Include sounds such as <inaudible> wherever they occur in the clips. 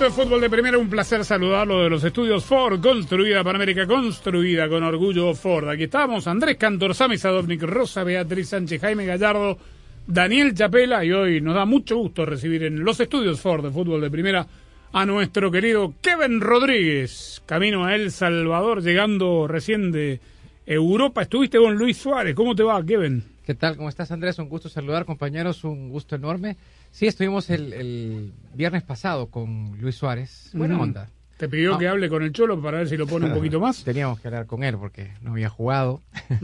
Esto es Fútbol de Primera. Un placer saludarlo de los estudios Ford, construida para América, construida con orgullo Ford. Aquí estamos, Andrés Cantor, Sami Sadovnik, Rosa Beatriz Sánchez, Jaime Gallardo, Daniel Chapela y hoy nos da mucho gusto recibir en los estudios Ford de Fútbol de Primera a nuestro querido Kevin Rodríguez, camino a El Salvador, llegando recién de Europa. Estuviste con Luis Suárez. ¿Cómo te va, Kevin? ¿Qué tal? ¿Cómo estás, Andrés? Un gusto saludar, compañeros. Un gusto enorme. Sí, estuvimos el, el viernes pasado con Luis Suárez. Buena Mm. onda. Te pidió Ah. que hable con el Cholo para ver si lo pone un poquito más. <laughs> Teníamos que hablar con él porque no había jugado. <laughs>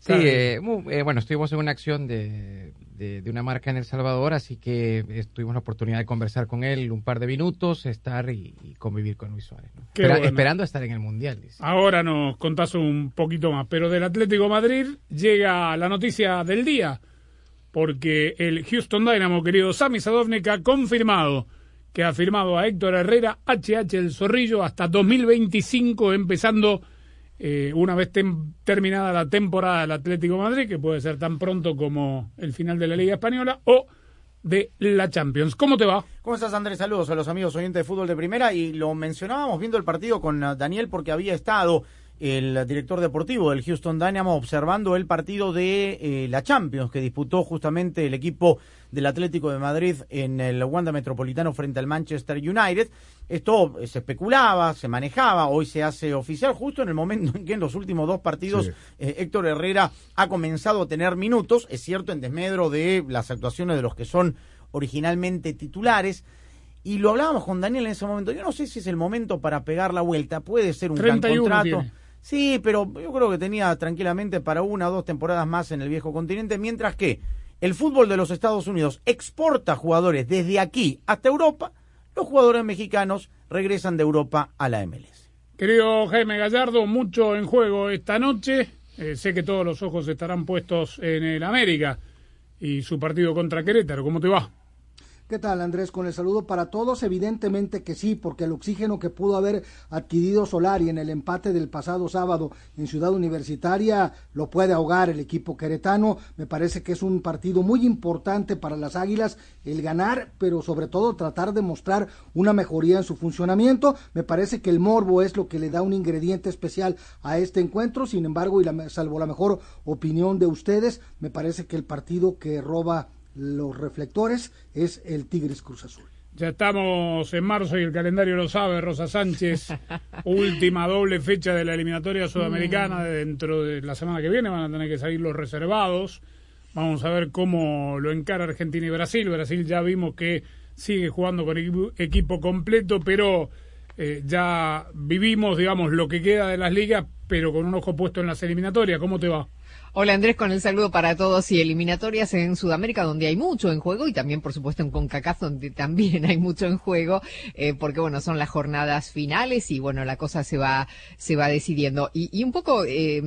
Sí, Claro. eh, eh, bueno, estuvimos en una acción de, de, de una marca en El Salvador, así que eh, tuvimos la oportunidad de conversar con él un par de minutos, estar y, y convivir con Luis Suárez. ¿no? Qué Espera- bueno. Esperando estar en el Mundial. dice. Ahora nos contás un poquito más, pero del Atlético Madrid llega la noticia del día, porque el Houston Dynamo, querido Sami Sadovnik, ha confirmado que ha firmado a Héctor Herrera, HH El Zorrillo, hasta 2025, empezando eh, una vez terminada la temporada del Atlético Madrid, que puede ser tan pronto como el final de la Liga Española, o de la Champions. ¿Cómo te va? ¿Cómo estás, Andrés? Saludos a los amigos oyentes de fútbol de primera. Y lo mencionábamos viendo el partido con ah, Daniel porque había estado el director deportivo del Houston Dynamo observando el partido de eh, la Champions que disputó justamente el equipo del Atlético de Madrid en el Wanda Metropolitano frente al Manchester United. Esto eh, se especulaba, se manejaba, hoy se hace oficial justo en el momento en que en los últimos dos partidos eh, Héctor Herrera ha comenzado a tener minutos, es cierto, en desmedro de las actuaciones de los que son originalmente titulares. Y lo hablábamos con Daniel en ese momento. Yo no sé si es el momento para pegar la vuelta. Puede ser un gran 31 contrato. tiene. Sí, pero yo creo que tenía tranquilamente para una o dos temporadas más en el viejo continente, mientras que el fútbol de los Estados Unidos exporta jugadores desde aquí hasta Europa. Los jugadores mexicanos regresan de Europa a la MLS. Querido Jaime Gallardo, mucho en juego esta noche. Eh, sé que todos los ojos estarán puestos en el América y su partido contra Querétaro. ¿Cómo te va? ¿Qué tal, Andrés? Con el saludo para todos, evidentemente que sí, porque el oxígeno que pudo haber adquirido Solari en el empate del pasado sábado en Ciudad Universitaria lo puede ahogar el equipo queretano. Me parece que es un partido muy importante para las Águilas el ganar, pero sobre todo tratar de mostrar una mejoría en su funcionamiento. Me parece que el morbo es lo que le da un ingrediente especial a este encuentro. Sin embargo, y salvo la mejor opinión de ustedes, me parece que el partido que roba los reflectores es el Tigres Cruz Azul. Ya estamos en marzo y el calendario lo sabe, Rosa Sánchez. <laughs> Última doble fecha de la eliminatoria sudamericana. Dentro de la semana que viene van a tener que salir los reservados. Vamos a ver cómo lo encara Argentina y Brasil. Brasil ya vimos que sigue jugando con equipo, equipo completo, pero eh, ya vivimos, digamos, lo que queda de las ligas, pero con un ojo puesto en las eliminatorias. ¿Cómo te va? Hola Andrés, con el saludo para todos y eliminatorias en Sudamérica donde hay mucho en juego y también por supuesto en CONCACAF donde también hay mucho en juego eh, porque bueno son las jornadas finales y bueno la cosa se va se va decidiendo. Y, un poco eh,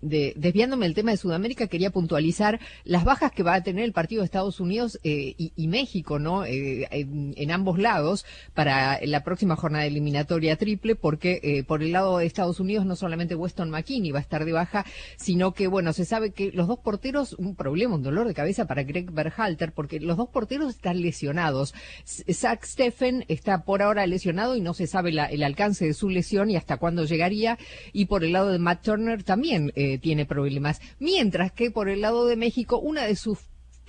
de, desviándome del tema de Sudamérica quería puntualizar las bajas que va a tener el partido de Estados Unidos eh, y, México no Eh, en, en ambos lados para la próxima jornada eliminatoria triple porque por el lado de Estados Unidos no solamente Weston McKinney va a estar de baja sino que bueno se sabe que los dos porteros, un problema, un dolor de cabeza para Greg Berhalter, porque los dos porteros están lesionados. Zach Steffen está por ahora lesionado y no se sabe el alcance de su lesión y hasta cuándo llegaría. Y por el lado de Matt Turner también eh, tiene problemas. Mientras que por el lado de México, una de sus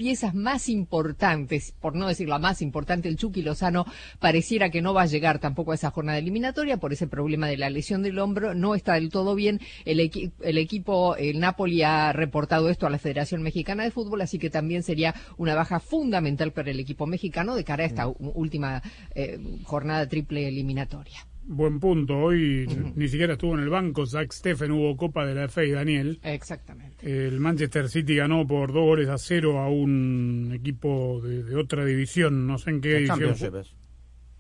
piezas más importantes, por no decir la más importante, el Chucky Lozano pareciera que no va a llegar tampoco a esa jornada eliminatoria por ese problema de la lesión del hombro, no está del todo bien. El, el equipo, el Napoli ha reportado esto a la Federación Mexicana de Fútbol, así que también sería una baja fundamental para el equipo mexicano de cara a esta última eh, jornada triple eliminatoria. Buen punto. Hoy ni siquiera estuvo en el banco. Zach Steffen hubo Copa de la FA y Daniel. Exactamente. El Manchester City ganó por dos goles a cero a un equipo de, otra división. No sé en qué división.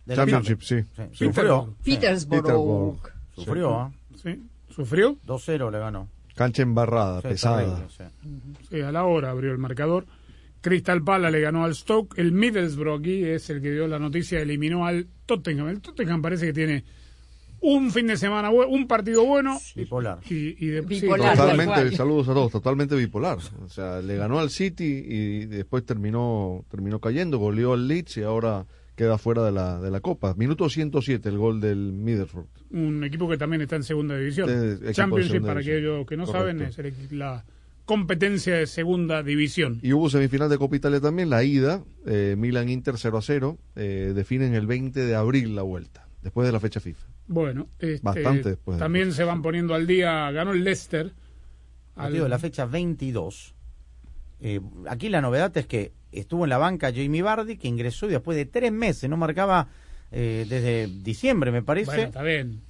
Championship, sí. Sufrió. Petersburg. Sufrió, ¿ah? Sí. ¿Sufrió? 2-0 le ganó. Cancha embarrada, pesada. sí, a la hora abrió el marcador. Crystal Palace le ganó al Stoke. El Middlesbrough aquí es el que dio la noticia, eliminó al Tottenham. El Tottenham parece que tiene un fin de semana, un partido bueno. Bipolar. Y, totalmente, saludos a todos, totalmente bipolar. O sea, le ganó al City y después terminó, terminó cayendo, goleó al Leeds y ahora queda fuera de la, de la Copa. Minuto 107 el gol del Middlesbrough. Un equipo que también está en segunda división. Championship, para aquellos que no saben, es la competencia de segunda división. Y hubo semifinal de Copa Italia también, la ida, eh, Milan-Inter 0 a 0, eh, definen el 20 de abril la vuelta, después de la fecha FIFA. Bueno, este, bastante después. También se van poniendo al día, ganó el Leicester. Al... la fecha 22. Eh, aquí la novedad es que estuvo en la banca Jamie Bardi, que ingresó y después de tres meses, no marcaba eh, desde diciembre, me parece. Bueno, está bien,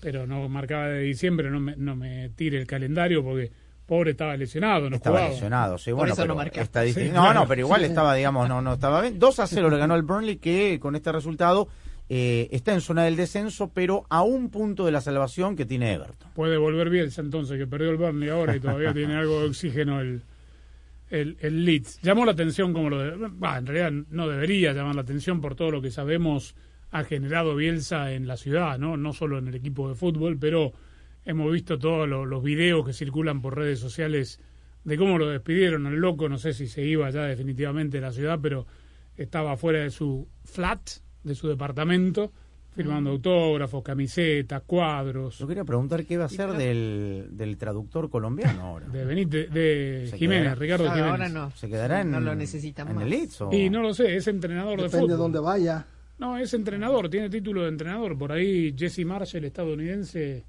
pero no marcaba de diciembre, no me, no me tire el calendario porque pobre estaba lesionado, no estaba lesionado, sí, bueno, pero no, no, pero igual estaba, digamos, no, no estaba bien. 2 a 0 le ganó el Burnley que con este resultado eh, está en zona del descenso, pero a un punto de la salvación que tiene Everton. Puede volver Bielsa entonces, que perdió el Burnley ahora y todavía tiene algo de oxígeno el, el, el Leeds. Llamó la atención como lo de, en realidad no debería llamar la atención por todo lo que sabemos ha generado Bielsa en la ciudad, ¿no? No solo en el equipo de fútbol, pero hemos visto todos los videos que circulan por redes sociales de cómo lo despidieron al loco, no sé si se iba ya definitivamente de la ciudad, pero estaba fuera de su flat, de su departamento, firmando autógrafos, camisetas, cuadros. Yo quería preguntar qué va a ser del, del traductor colombiano ahora. De Benítez, de Jiménez, Ricardo Jiménez. Ahora no. ¿Se quedará en, no lo necesitan en el Leeds? Y no lo sé, es entrenador de fútbol. Depende de dónde vaya. No, es entrenador, tiene título de entrenador. Por ahí Jesse Marshall, estadounidense,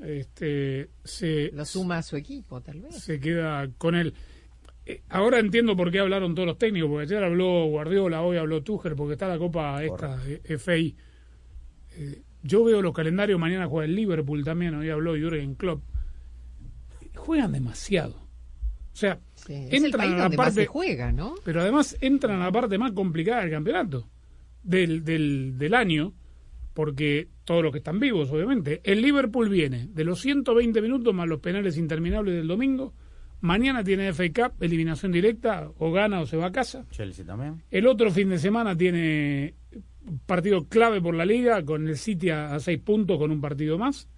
este, se... Lo suma a su equipo, tal vez. Se queda con él. Eh, ahora entiendo por qué hablaron todos los técnicos, porque ayer habló Guardiola, hoy habló Tuchel, porque está la Copa esta, FI. Eh, yo veo los calendarios, mañana juega el Liverpool también, hoy habló Jürgen Klopp. Juegan demasiado. O sea, entran a la parte... juega, ¿no? Pero además entran a la parte más complicada del campeonato, del, del, del año porque todos los que están vivos, obviamente. El Liverpool viene de los 120 minutos más los penales interminables del domingo. Mañana tiene FA Cup, eliminación directa, o gana o se va a casa. Chelsea también. El otro fin de semana tiene partido clave por la liga, con el City a, seis puntos, con un partido más.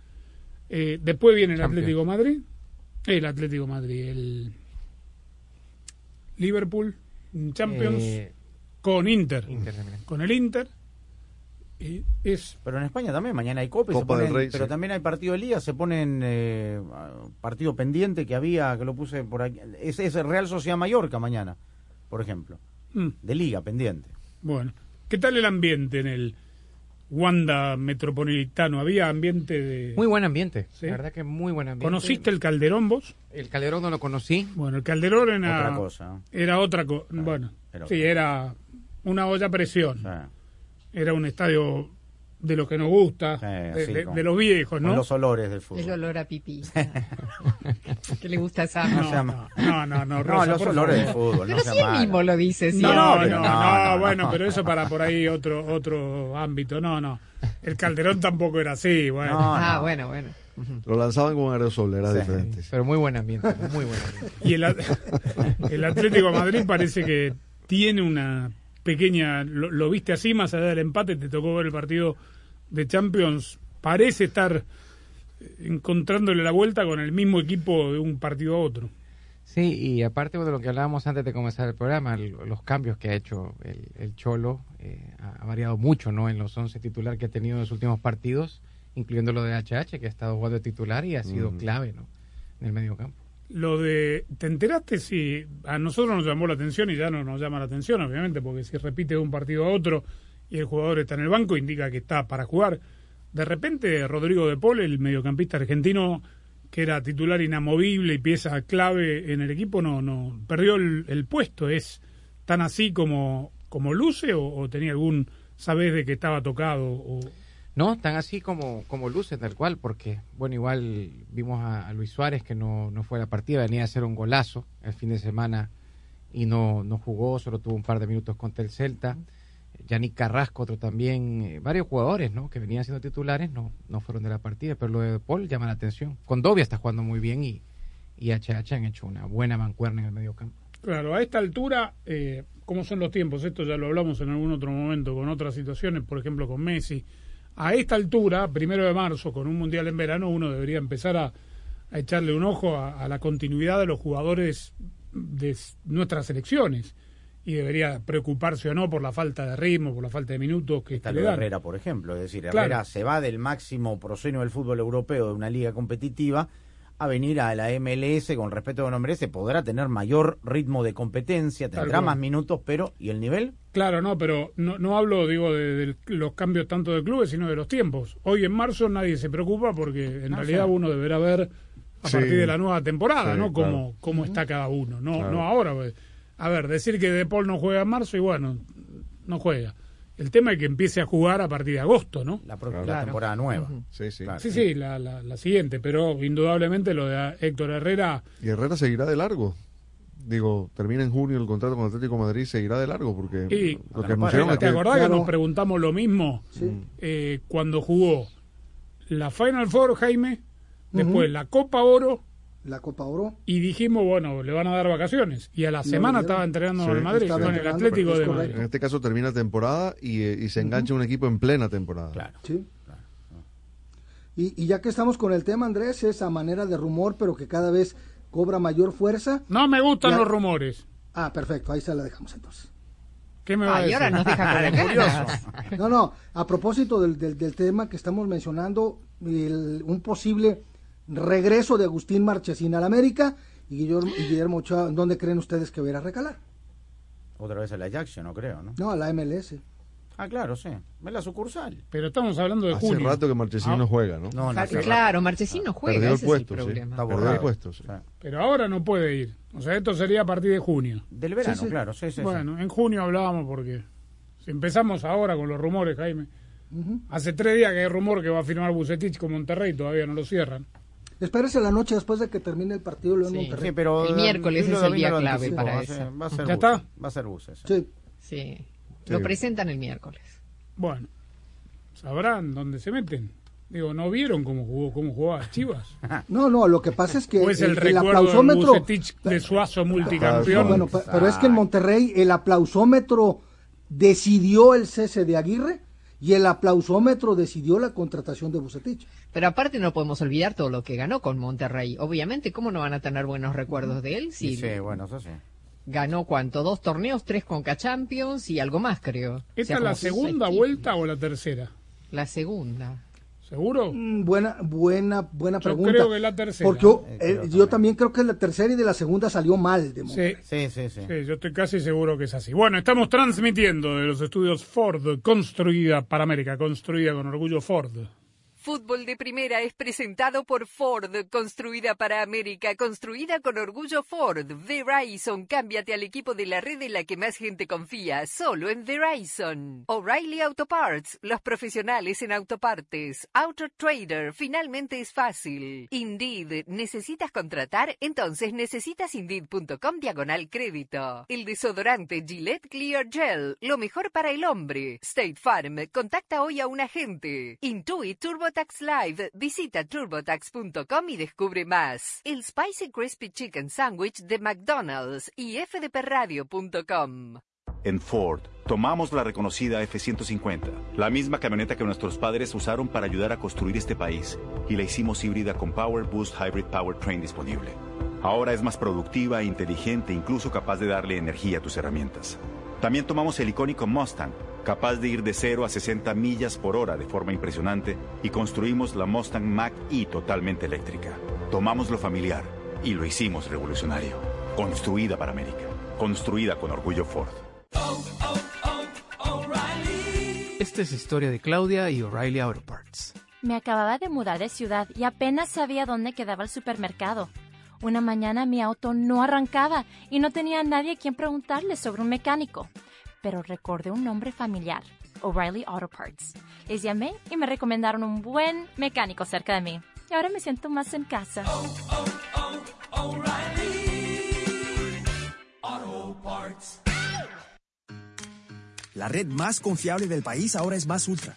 Eh, después viene el Atlético Madrid. El Atlético Madrid, el Liverpool, Champions, eh, con Inter. con el Inter es... Pero en España también, mañana hay Copa, pero también hay partido de liga, se ponen eh, partido pendiente que había, que lo puse por aquí, es, es Real Sociedad Mallorca mañana, por ejemplo, mm. de liga pendiente. Bueno, ¿qué tal el ambiente en el Wanda Metropolitano? ¿Había ambiente de...? Muy buen ambiente, la verdad que muy buen ambiente. ¿Conociste el Calderón vos? El Calderón no lo conocí. Bueno, el Calderón era... Otra cosa. Era otra cosa, bueno, sí, era una olla a presión era un estadio de lo que nos gusta, de, los viejos, ¿no? los olores del fútbol. El olor a pipí. <laughs> ¿Qué le gusta esa? No, no, no, no, no, los olores del fútbol. Pero no sí él mismo lo dice. No, no, no, bueno, pero eso para por ahí otro otro ámbito. No, no. El Calderón tampoco era así, bueno. ah, bueno, bueno. Lo lanzaban con aerosol, era diferente. Pero muy buen ambiente, muy buen ambiente. Y el, <laughs> el Atlético de Madrid parece que tiene una pequeña, lo, viste así, más allá del empate, te tocó ver el partido de Champions, parece estar encontrándole la vuelta con el mismo equipo de un partido a otro. Sí, y aparte de lo que hablábamos antes de comenzar el programa, los cambios que ha hecho el, Cholo eh, ha, variado mucho ¿no? en los 11 titular que ha tenido en los últimos partidos, incluyendo lo de HH, que ha estado jugando de titular y ha sido clave ¿no? en el medio campo. Lo de, ¿te enteraste si a nosotros nos llamó la atención y ya no nos llama la atención, obviamente, porque si repite de un partido a otro y el jugador está en el banco, indica que está para jugar. De repente, Rodrigo de Paul, el mediocampista argentino, que era titular inamovible y pieza clave en el equipo, no, no perdió el, puesto. ¿Es tan así como, como luce o, o tenía algún, sabés de que estaba tocado? O... No, tan así como, como luce, tal cual, porque, bueno, igual vimos a, a Luis Suárez que no, no fue a la partida, venía a hacer un golazo el fin de semana y no, no jugó, solo tuvo un par de minutos contra el Celta. Yannick Carrasco, otro también, eh, varios jugadores ¿no? que venían siendo titulares no, no fueron de la partida, pero lo de Paul llama la atención. Condovia está jugando muy bien y, y HH han hecho una buena mancuerna en el medio campo. Claro, a esta altura, eh, ¿cómo son los tiempos? Esto ya lo hablamos en algún otro momento con otras situaciones, por ejemplo con Messi. A esta altura, primero de marzo, con un mundial en verano, uno debería empezar a, a echarle un ojo a, a, la continuidad de los jugadores de nuestras selecciones y debería preocuparse o no por la falta de ritmo, por la falta de minutos que, Está. Herrera, por ejemplo. Es decir, Claro. Herrera se va del máximo proscenio del fútbol europeo de una liga competitiva a venir a la MLS con respeto que no merece. Podrá tener mayor ritmo de competencia, tendrá más minutos, pero ¿y el nivel? Claro, no, pero no, no hablo, digo, de, de los cambios tanto de clubes, sino de los tiempos. Hoy en marzo nadie se preocupa porque en Ah, realidad sí. uno deberá ver a Sí. partir de la nueva temporada, Sí, ¿no? claro. Cómo, cómo está cada uno, no, Claro. no ahora. pues. A ver, decir que De Paul no juega en marzo y bueno, no juega. El tema es que empiece a jugar a partir de agosto, ¿no? La, pro- Claro. la temporada nueva. Sí, sí. Claro. Sí, sí, la, la, la siguiente, pero indudablemente lo de Héctor Herrera, Y Herrera seguirá de largo. Digo, termina en junio el contrato con Atlético de Madrid, seguirá de largo porque Y- lo que anunciaron ¿te acordás que Claro. nos preguntamos lo mismo Sí. eh, cuando jugó la Final Four, Jaime, después la Copa Oro La Copa Oro. y dijimos, bueno, le van a dar vacaciones. Y a la semana estaba entrenando Sí, en el Madrid, con el Atlético de correcto. en Madrid. este caso termina temporada y, eh, y se engancha un equipo en plena temporada. Claro. Sí. Y, y ya que estamos con el tema, Andrés, esa manera de rumor, pero que cada vez cobra mayor fuerza. No me gustan Ya. los rumores. Ah, perfecto, ahí se la dejamos entonces. ¿Qué me va a decir? ahora nos deja. <laughs> No, no, a propósito del, del, del tema que estamos mencionando, el- un posible regreso de Agustín Marchesín al América y Guillermo, y Guillermo Ochoa, ¿dónde creen ustedes que va a ir a recalar? Otra vez a la Ajax, no creo, ¿no? No, a la MLS. Ah, claro, sí. Es la sucursal. Pero estamos hablando de Hace junio. rato que Marchesín Ah, no juega, ¿no? No, claro, Marchesín no juega, Perdió el ese puesto, es el sí. problema. Está Perdió el puesto, sí. Pero ahora no puede ir. O sea, esto sería a partir de junio. del verano, Sí, sí. claro, sí, sí. sí. bueno, en junio hablábamos porque si empezamos ahora con los rumores, Jaime. Hace tres días que hay rumor que va a firmar Bucetich con Monterrey, todavía no lo cierran. Espérese la noche después de que termine el partido lo en Sí. Monterrey. Sí, pero El miércoles es el día clave para eso. ser- Va a ser ¿Ya está? Va a ser buses. Sí. Sí. Sí. Lo presentan el miércoles. Bueno, sabrán dónde se meten. Digo, ¿no vieron cómo jugó, cómo jugaba Chivas? <laughs> No, no, lo que pasa es que ¿O es el, el, el aplausómetro... De Suazo multicampeón? bueno, pe- pero es que en Monterrey el aplausómetro decidió el cese de Aguirre y el aplausómetro decidió la contratación de Bucetich. Pero aparte no podemos olvidar todo lo que ganó con Monterrey. Obviamente, ¿cómo no van a tener buenos recuerdos de él? Si Sí, sí, bueno, eso sí. ganó cuánto, dos torneos, tres Conca Champions y algo más, creo. O ¿Esta sea, es la segunda vuelta o la tercera? La segunda. ¿Seguro? Mm, Buena, buena, buena Yo pregunta. creo que la tercera. Porque yo, Eh, eh, yo también. creo que la tercera y de la segunda salió mal de. Sí, Sí, sí, sí. sí, yo estoy casi seguro que es así. Bueno, estamos transmitiendo de los estudios Ford, construida para América, construida con orgullo Ford. Fútbol de Primera es presentado por Ford, construida para América, construida con orgullo Ford. Verizon, cámbiate al equipo de la red en la que más gente confía, solo en Verizon. O'Reilly Auto Parts, los profesionales en autopartes. Auto Trader, finalmente es fácil. Indeed, ¿necesitas contratar? Entonces necesitas Indeed.com diagonal crédito. El desodorante Gillette Clear Gel, lo mejor para el hombre. State Farm, contacta hoy a un agente. Intuit TurboTax Live, visita turbotax.com y descubre más. El Spicy Crispy Chicken Sandwich de McDonald's y fdpradio.com. En Ford, tomamos la reconocida F-150, la misma camioneta que nuestros padres usaron para ayudar a construir este país, y la hicimos híbrida con Power Boost Hybrid Powertrain disponible. Ahora es más productiva e inteligente, incluso capaz de darle energía a tus herramientas. También tomamos el icónico Mustang, capaz de ir de 0 a 60 millas por hora de forma impresionante, y construimos la Mustang Mach-E totalmente eléctrica. Tomamos lo familiar Y lo hicimos revolucionario. Construida para América. Construida con orgullo Ford. Esta es historia de Claudia y O'Reilly Auto Parts. Me acababa de mudar de ciudad y apenas sabía dónde quedaba el supermercado. Una mañana mi auto no arrancaba y no tenía nadie a quien preguntarle sobre un mecánico. Pero recordé un nombre familiar, O'Reilly Auto Parts. Les llamé y me recomendaron un buen mecánico cerca de mí. Y ahora me siento más en casa. La red más confiable del país ahora es Más Ultra.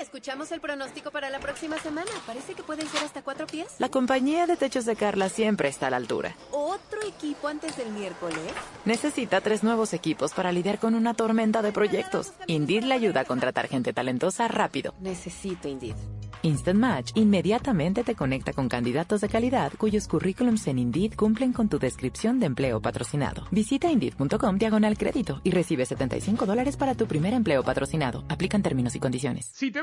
Escuchamos el pronóstico para la próxima semana. Parece que pueden ser hasta cuatro pies. La compañía de techos de Carla siempre está a la altura. ¿Otro equipo antes del miércoles? Necesita tres nuevos equipos para lidiar con una tormenta de proyectos. Indeed le ayuda a contratar gente talentosa rápido. Necesito Indeed. Instant Match inmediatamente te conecta con candidatos de calidad cuyos currículums en Indeed cumplen con tu descripción de empleo patrocinado. Visita Indeed.com diagonal crédito y recibe 75 dólares para tu primer empleo patrocinado. Aplican términos y condiciones. Si te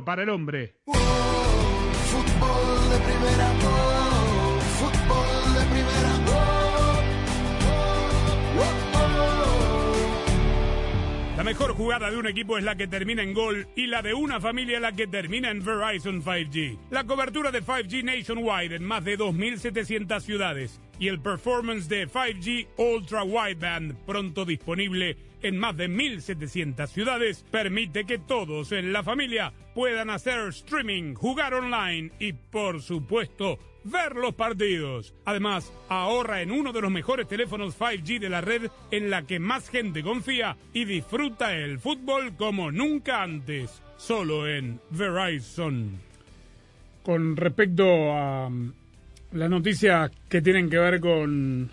para el hombre. La mejor jugada de un equipo es la que termina en gol y la de una familia la que termina en Verizon 5G. La cobertura de 5G nationwide en más de 2.700 ciudades y el performance de 5G Ultra Wideband pronto disponible en más de 1.700 ciudades permite que todos en la familia puedan hacer streaming, jugar online y por supuesto ver los partidos. Además, ahorra en uno de los mejores teléfonos 5G de la red en la que más gente confía y disfruta el fútbol como nunca antes, solo en Verizon. Con respecto a um, las noticias que tienen que ver con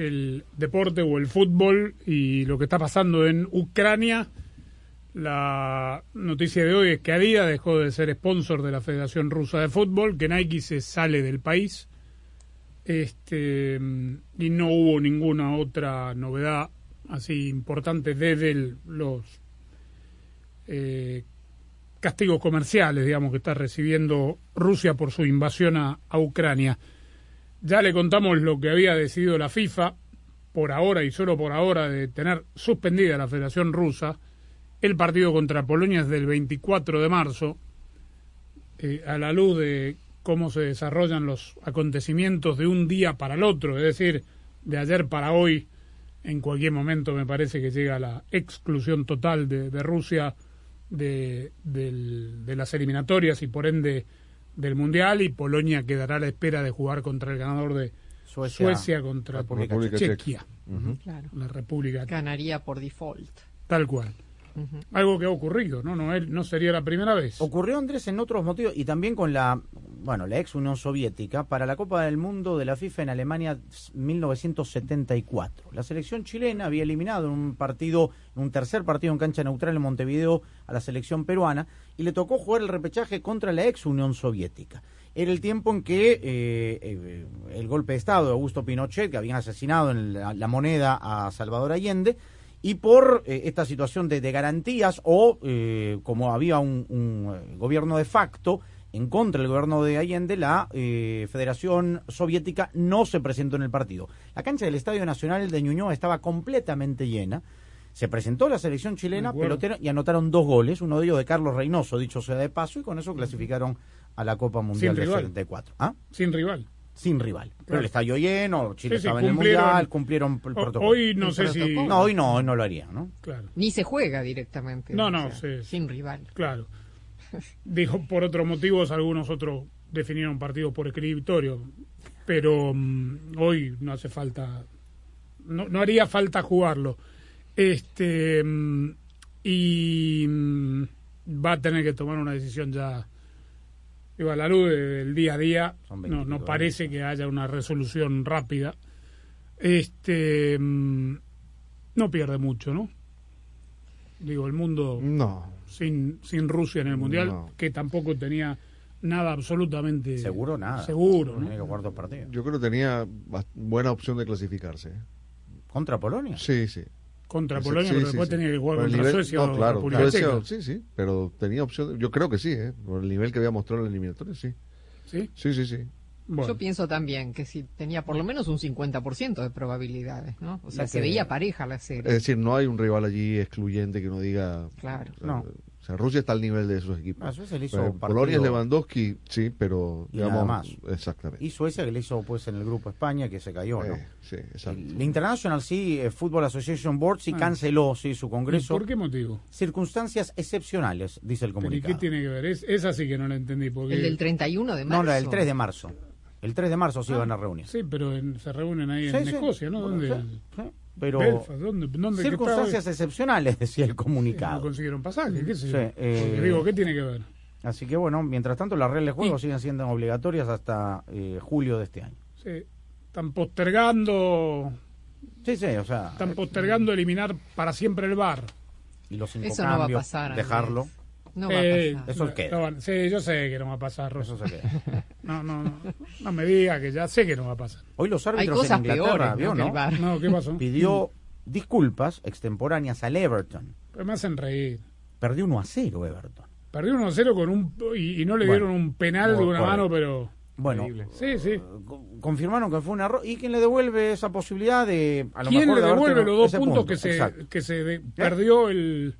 el deporte o el fútbol y lo que está pasando en Ucrania, la noticia de hoy es que Adidas dejó de ser sponsor de la Federación Rusa de Fútbol, que Nike se sale del país. Este, y no hubo ninguna otra novedad así importante desde los eh, castigos comerciales, digamos, que está recibiendo Rusia por su invasión a Ucrania. Ya le contamos lo que había decidido la FIFA por ahora y solo por ahora, de tener suspendida la Federación Rusa el partido contra Polonia es del 24 de marzo, eh, a la luz de cómo se desarrollan los acontecimientos de un día para el otro, es decir, de ayer para hoy, en cualquier momento me parece que llega la exclusión total de, Rusia de las eliminatorias y por ende del Mundial y Polonia quedará a la espera de jugar contra el ganador de Suecia- Suecia, contra República República Chequia. Claro. la República Ganaría por default. tal cual. Algo que ha ocurrido, ¿no? No, no sería la primera vez. Ocurrió, Andrés, en otros motivos y también con la, bueno, la ex Unión Soviética para la Copa del Mundo de la FIFA en Alemania 1974. La selección chilena había eliminado en un partido, en un tercer partido en cancha neutral en Montevideo a la selección peruana y le tocó jugar el repechaje contra la ex Unión Soviética. Era el tiempo en que eh, eh, el golpe de Estado de Augusto Pinochet, que habían asesinado en la moneda a Salvador Allende, y por eh, esta situación de, de garantías o eh, como había un, un, eh, gobierno de facto en contra del gobierno de Allende, la eh, Federación Soviética no se presentó en el partido. La cancha del Estadio Nacional de Ñuñoa estaba completamente llena. Se presentó la selección chilena pelotera y anotaron dos goles, uno de ellos de Carlos Reynoso, dicho sea de paso, y con eso clasificaron a la Copa Mundial Sin rival. 74. ¿Ah? Sin rival. Sin rival. Pero el estadio lleno, Chile Sí, sí, estaba en el Mundial, cumplieron el protocolo. hoy no sé si- No, hoy no, hoy no lo haría, ¿no? Claro. Ni se juega directamente. No, o no, sea, sí. sin rival. Claro. <laughs> Dijo por otros motivos, algunos otros definieron partidos por escritorio, pero mm, hoy no hace falta, no, no haría falta jugarlo. Este mm, y mm, va a tener que tomar una decisión ya. Digo, a la luz de- del día a día, no, 20 no años. parece que haya una resolución rápida. Este mm, no pierde mucho, ¿no? Digo, el mundo No. sin, sin Rusia en el Mundial, No. que tampoco tenía nada absolutamente Seguro nada. seguro, ¿no? Yo creo que tenía buena opción de clasificarse. ¿Contra Polonia? Sí, sí. Contra Sí, Polonia, sí, pero sí, después sí. tenía que jugar Por el contra nivel- Suecia no, o claro, República Suecia, Checa. sí, sí, pero tenía opción. Yo creo que sí, ¿eh? por el nivel que había mostrado en la eliminatoria, sí. ¿Sí? Sí, sí, sí. Yo pienso también que si tenía por lo menos un 50% de probabilidades, ¿no? O sea, se que- veía pareja la serie. Es decir, no hay un rival allí excluyente que uno diga. Claro. o sea, No. O sea, Rusia está al nivel de esos equipos. Ah, Suecia le hizo Pero partido- Polonia es Lewandowski, sí, pero Y digamos. nada más. Exactamente. Y Suecia que le hizo pues en el grupo España que se cayó, ¿no? Eh, sí, exacto. La International sí, eh, Football Association Board sí Ah. canceló sí su congreso. ¿Y ¿Por qué motivo? Circunstancias excepcionales, dice el ¿Pero ¿Y comunicado. qué tiene que ver? Es, esa sí que no la entendí. Porque... El del 31 de marzo. No, la del 3 de marzo. El 3 de marzo se Ah, iban a reunir. Sí, pero en- se reúnen ahí Sí, en sí. Escocia, ¿no? Bueno, ¿Dónde? sí, sí. Pero Belfast, ¿dónde? ¿Dónde? ¿Qué circunstancias excepcionales, <laughs> decía el No comunicado. consiguieron pasaje, qué sé Sí, yo. eh, digo, ¿qué tiene que ver? Así que bueno, mientras tanto las reglas de juego siguen siendo obligatorias hasta eh, julio de este año. Sí, están postergando, Sí, sí, o sea, están postergando eliminar para siempre el bar. y los cinco Eso no va a pasar, dejarlo. No va a Eh, pasar. Eso queda. no sí, yo sé que no va a pasar, Rosa. Eso se queda. <laughs> No, no, no, no me diga que ya sé que no va a pasar. Hoy los Hay árbitros cosas en Inglaterra, peores, ¿no? ¿vio, que no? No, ¿qué pasó? Pidió disculpas extemporáneas al Everton. Pero me hacen reír. Perdió 1 a 0 Everton. Perdió 1-0 con un y, y no le Bueno, dieron un penal de una mano, pero Bueno, sí, sí. co- confirmaron que fue un error. ¿Y quién le devuelve esa posibilidad de a lo ¿Quién mejor le devuelve los dos puntos punto? que se Exacto. que se de- perdió el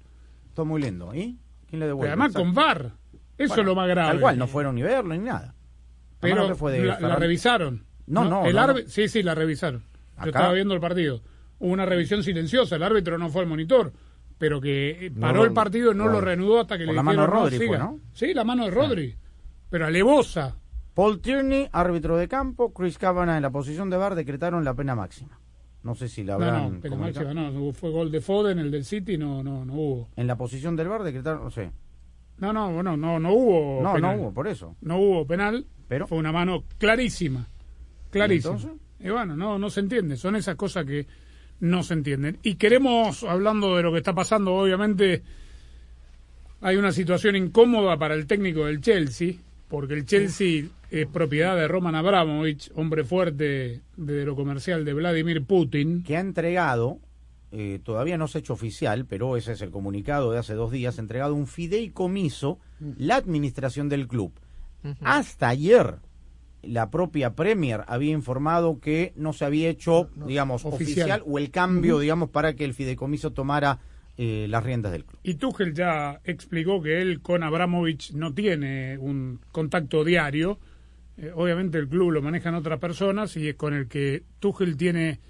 Todo muy lindo. ¿Y quién le devuelve? además Exacto. con VAR? Eso Bueno, es lo más grave. Tal cual, no fueron ni verlo ni nada. Pero Además, que fue de la, revisaron. No, no, El no. Sí, sí, la revisaron. Acá- Yo estaba viendo el partido. Hubo una revisión silenciosa. El árbitro no fue al monitor, pero que eh, No paró el partido y no lo reanudó hasta que Por le la mano dijeron de Rodri no, fue, siga". ¿no? Sí, la mano de Rodri. Pero alevosa. Paul Tierney, árbitro de campo, Chris Cabana en la posición de VAR decretaron la pena máxima. No sé si la No, habrán no, pero comunicado. máxima no, fue gol de Foden, el del City, no, no, no hubo. En la posición del VAR decretaron, no sé. No, no, bueno, no, no hubo No, penal. no hubo, por eso. No hubo penal, Pero- fue una mano clarísima, clarísima. ¿Y? Y bueno, no, no se entiende, son esas cosas que no se entienden. Y queremos, hablando de lo que está pasando, obviamente hay una situación incómoda para el técnico del Chelsea, porque el Chelsea es propiedad de Roman Abramovich, hombre fuerte de lo comercial de Vladimir Putin. Que ha entregado, eh, todavía no se ha hecho oficial, pero ese es el comunicado de hace dos días, ha entregado un fideicomiso la administración del club. Hasta ayer la propia Premier había informado que no se había hecho, digamos, oficial. oficial. o el cambio, digamos, para que el fideicomiso tomara eh, las riendas del club. Y Tuchel ya explicó que él con Abramovich no tiene un contacto diario. Eh, obviamente el club lo manejan otras personas y es con el que Tuchel tiene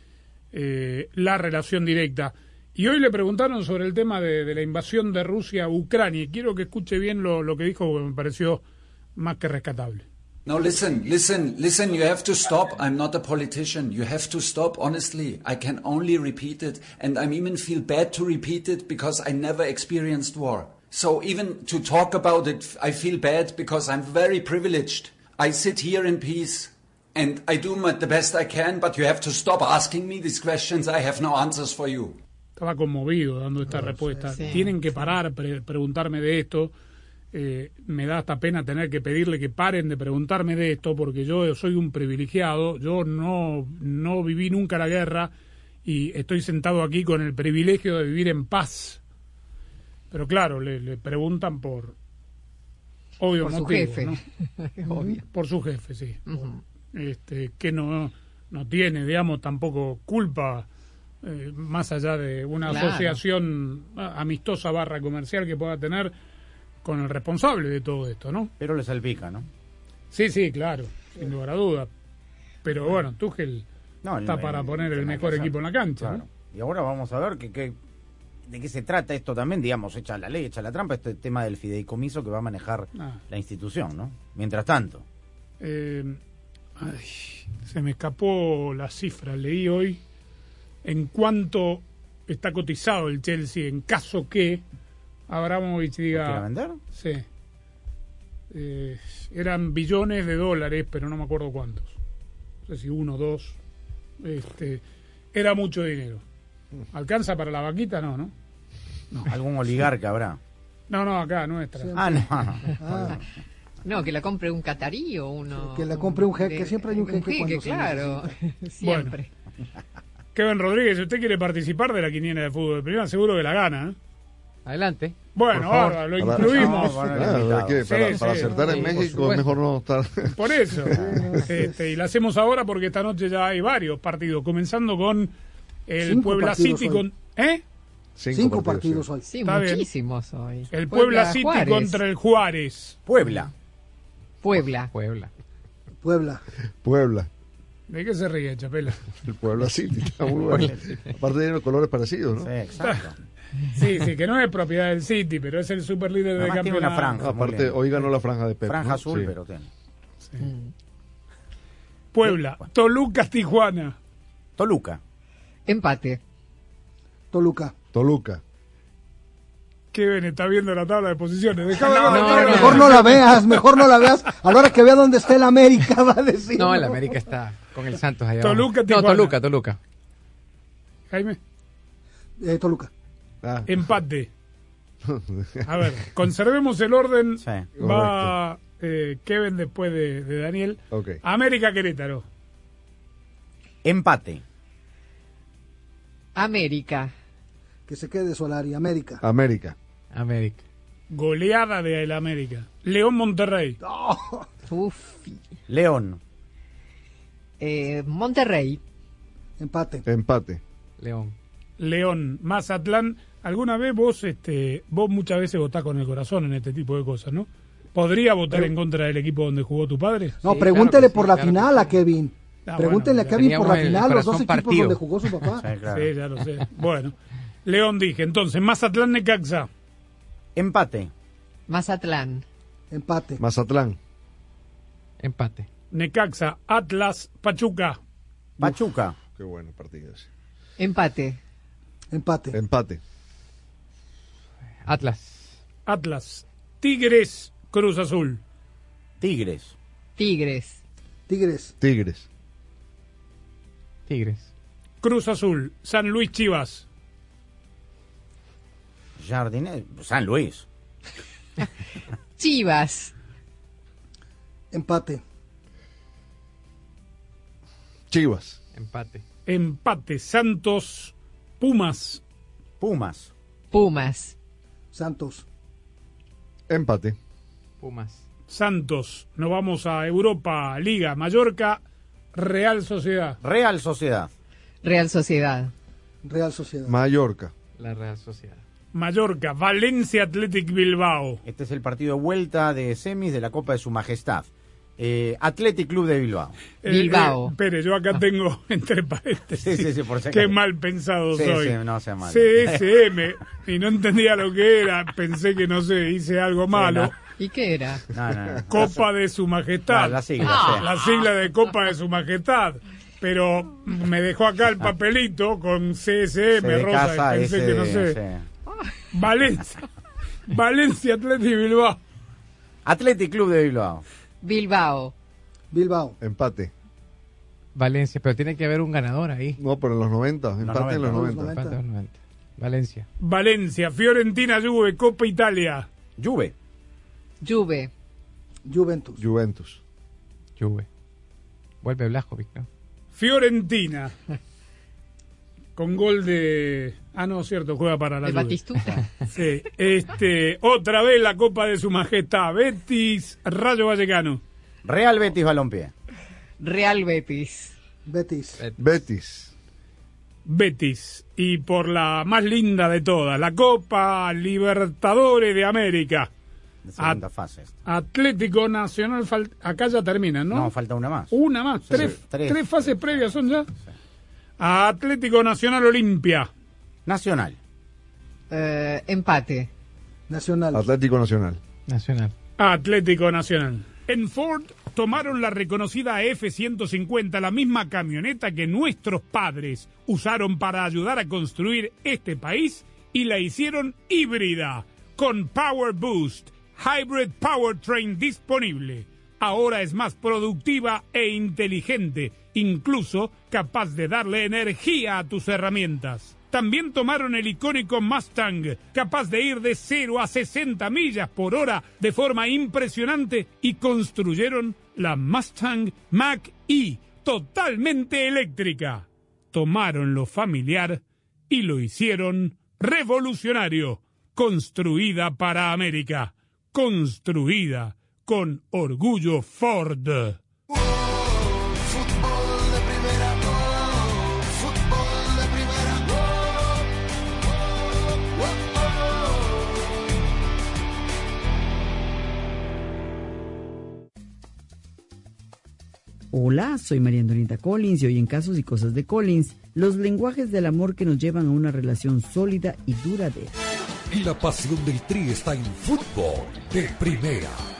eh, la relación directa. Y hoy le preguntaron sobre el tema de, la invasión de Rusia a Ucrania. Y quiero que escuche bien lo, lo que dijo porque me pareció más que rescatable. No, listen, listen, listen, you have to stop. I'm not a politician. You have to stop, honestly. I can only repeat it. And I even feel bad to repeat it because I never experienced war. So even to talk about it, I feel bad because I'm very privileged. I sit here in peace and I do my, the best I can, but you have to stop asking me these questions. I have no answers for you. Estaba conmovido dando esta respuesta. Tienen que parar, pre- preguntarme de esto. Eh, me da hasta pena tener que pedirle que paren de preguntarme de esto porque yo soy un privilegiado. Yo no, no viví nunca la guerra y estoy sentado aquí con el privilegio de vivir en paz. Pero claro, le, le preguntan por obvio Por su jefe. ¿no? <laughs> Obvio. Por su jefe, sí. este, que no, no tiene, digamos, tampoco culpa, eh, más allá de una Claro. asociación ah, amistosa barra comercial que pueda tener con el responsable de todo esto, ¿no? Pero le salpica, ¿no? Sí, sí, claro, sin lugar a duda. Pero bueno, Tuchel No, está no, para no, poner el mejor equipo en la cancha. Claro. Y ahora vamos a ver que- de qué se trata esto también, digamos, echa la ley, echa la trampa, este tema del fideicomiso que va a manejar Ah. la institución, ¿no? Mientras tanto. Eh, ay, se me escapó la cifra, leí hoy en cuánto está cotizado el Chelsea en caso que Abramovich diga... vender? Sí. Eh, eran billones de dólares, pero no me acuerdo cuántos. No sé si uno, dos. Este, era mucho dinero. ¿Alcanza para la vaquita? No, ¿no? Algún oligarca habrá. No, no, acá, nuestra. Ah, no. Ah, No, que la compre un catarí o uno. que le compre un jeque, de- siempre hay un jeque cuando se claro. <laughs> Siempre. Kevin Rodríguez, si usted quiere participar de la quiniela de fútbol de primera, seguro que la gana. ¿eh? Adelante. Bueno, bárbaro, lo incluimos. Claro, es que para, Sí, para sí. acertar en México es mejor no estar. Por eso. Este, y la hacemos ahora porque esta noche ya hay varios partidos, comenzando con el Cinco Puebla City hoy. con... ¿Eh? Cinco, partidos hoy. Sí, Está bien. muchísimos hoy. El Puebla, City Juárez. contra el Juárez. Puebla. Puebla. Puebla. Puebla. Puebla. ¿De qué se ríe, Chapela? El Puebla City. Está muy bueno. Aparte tiene los colores parecidos, ¿no? Sí, exacto. Sí, sí, que no es propiedad del City, pero es el super líder de Además tiene una campeonato. franja. Aparte, hoy ganó la franja de Pep. Franja ¿no? azul, Sí. pero tiene. Puebla, Toluca, Tijuana. Toluca. Empate. Toluca. Toluca. Kevin está viendo la tabla de posiciones. No, no, no. Mejor no la veas, mejor no la veas. A la hora que vea dónde está el América va a decir. No, el América está con el Santos allá. Toluca. No. Toluca, Toluca. Jaime, Eh, Toluca. Ah, empate. <laughs> A ver, conservemos el orden. Sí. Va eh, Kevin después de, de Daniel. ok. América Querétaro. Empate. América. Que se quede Solari. América. América. América. Goleada de el América. León Monterrey. Uf. León. Eh, Monterrey. Empate. Empate. León. León, Mazatlán. ¿Alguna vez vos, este, vos muchas veces votás con el corazón en este tipo de cosas, ¿no? ¿Podría votar en contra del equipo donde jugó tu padre? No, Sí, pregúntele claro por sí, la claro final a Kevin. Ah, Pregúntenle bueno, a Kevin por la final, los dos equipos partido. donde jugó su papá. <laughs> Sí, claro. Sí, ya lo sé. Bueno, León dije. Entonces, Mazatlán Necaxa. Empate. Mazatlán. Empate. Mazatlán. Empate. Necaxa, Atlas, Pachuca. Pachuca. Qué bueno partido ese. Empate. Empate. Empate. Atlas. Atlas, Tigres, Cruz Azul. Tigres. Tigres. Tigres. Tigres. Tigres. Cruz Azul, San Luis Chivas. Jardine. San Luis. Chivas. Empate. Chivas. Empate. Empate, Santos, Pumas. Pumas. Pumas. Santos. Empate. Pumas. Santos. Nos vamos a Europa, Liga, Mallorca, Real Sociedad. Real Sociedad. Real Sociedad. Real Sociedad. Mallorca. La Real Sociedad. Mallorca, Valencia Athletic Bilbao. Este es el partido de vuelta de semis de la Copa de Su Majestad. Eh, Athletic Club de Bilbao. Eh, eh, espere, yo acá tengo <laughs> entre paréntesis. Sí, sí, sí, por si Qué mal pensado Sí, soy. sí, no sea malo. CSM. y no entendía lo que era. Pensé que no sé, hice algo malo. ¿Y qué era? No, no, no. Copa de Su Majestad. Ah, la sigla, sí. La sigla de Copa de Su Majestad. Pero me dejó acá el papelito con CSM, Rosa, pensé ese que no sé. Valencia. Valencia Athletic Bilbao. Athletic Club de Bilbao. Bilbao. Bilbao. Empate. Valencia, pero tiene que haber un ganador ahí. No, pero en los 90. Empate en los 90. Empate en los 90. Valencia. Valencia, Fiorentina, Juve, Copa Italia. Juve. Juve. Juventus. Juventus. Juve. Vuelve Blajovic, ¿no? Fiorentina. <laughs> Con gol de. Ah, no, cierto, juega para la De. Batistuta. <laughs> Sí. Este, otra vez la Copa de Su Majestad. Betis, Rayo Vallecano. Real Betis Balompié. Real Betis. Betis. Betis. Betis. Y por la más linda de todas, la Copa Libertadores de América. De segunda fase. Atlético Nacional, acá ya terminan, ¿no? No, falta una más. Una más, Sí, tres, sí. Tres. tres fases previas son ya. Atlético Nacional Olimpia. Nacional. Eh, empate. Nacional. Atlético Nacional. Nacional. Atlético Nacional. En Ford tomaron la reconocida F-150, la misma camioneta que nuestros padres usaron para ayudar a construir este país y la hicieron híbrida, con Power Boost, Hybrid Powertrain disponible. Ahora es más productiva e inteligente, incluso capaz de darle energía a tus herramientas. También tomaron el icónico Mustang, capaz de ir de 0 a 60 millas por hora de forma impresionante, y construyeron la Mustang Mach-E, totalmente eléctrica. Tomaron lo familiar y lo hicieron revolucionario, construida para América, construida con orgullo Ford. Fútbol de primera, fútbol de primera, Hola, soy María Antonieta Collins y hoy en Casos y Cosas de Collins, los lenguajes del amor que nos llevan a una relación sólida y duradera. Y la pasión del Tri está en fútbol de primera.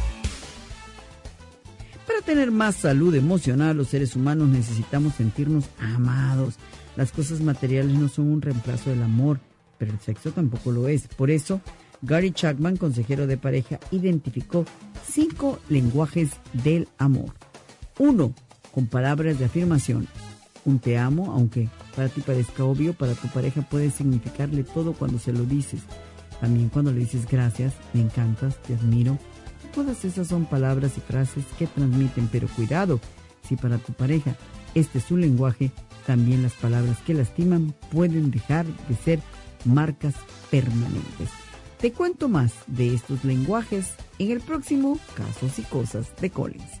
Para tener más salud emocional, los seres humanos necesitamos sentirnos amados. Las cosas materiales no son un reemplazo del amor, pero el sexo tampoco lo es. Por eso, Gary Chapman, consejero de pareja, identificó cinco lenguajes del amor. Uno, con palabras de afirmación. Un te amo, aunque para ti parezca obvio, para tu pareja puede significarle todo cuando se lo dices. También cuando le dices gracias, me encantas, te admiro. Todas esas son palabras y frases que transmiten, pero cuidado, si para tu pareja este es un lenguaje, también las palabras que lastiman pueden dejar de ser marcas permanentes. Te cuento más de estos lenguajes en el próximo Casos y Cosas de Collins.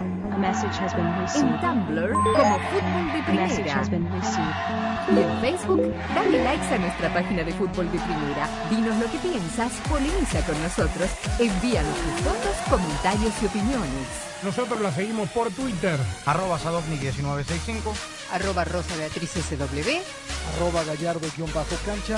En Tumblr, como Fútbol de Primera. Y en Facebook, dale likes a nuestra página de Fútbol de Primera. Dinos lo que piensas, polemiza con nosotros, envíanos tus fotos, comentarios y opiniones. Nosotros la seguimos por Twitter. Arroba Sadovnik1965. Arroba Rosa Beatriz SW. Arroba Gallardo-cancha.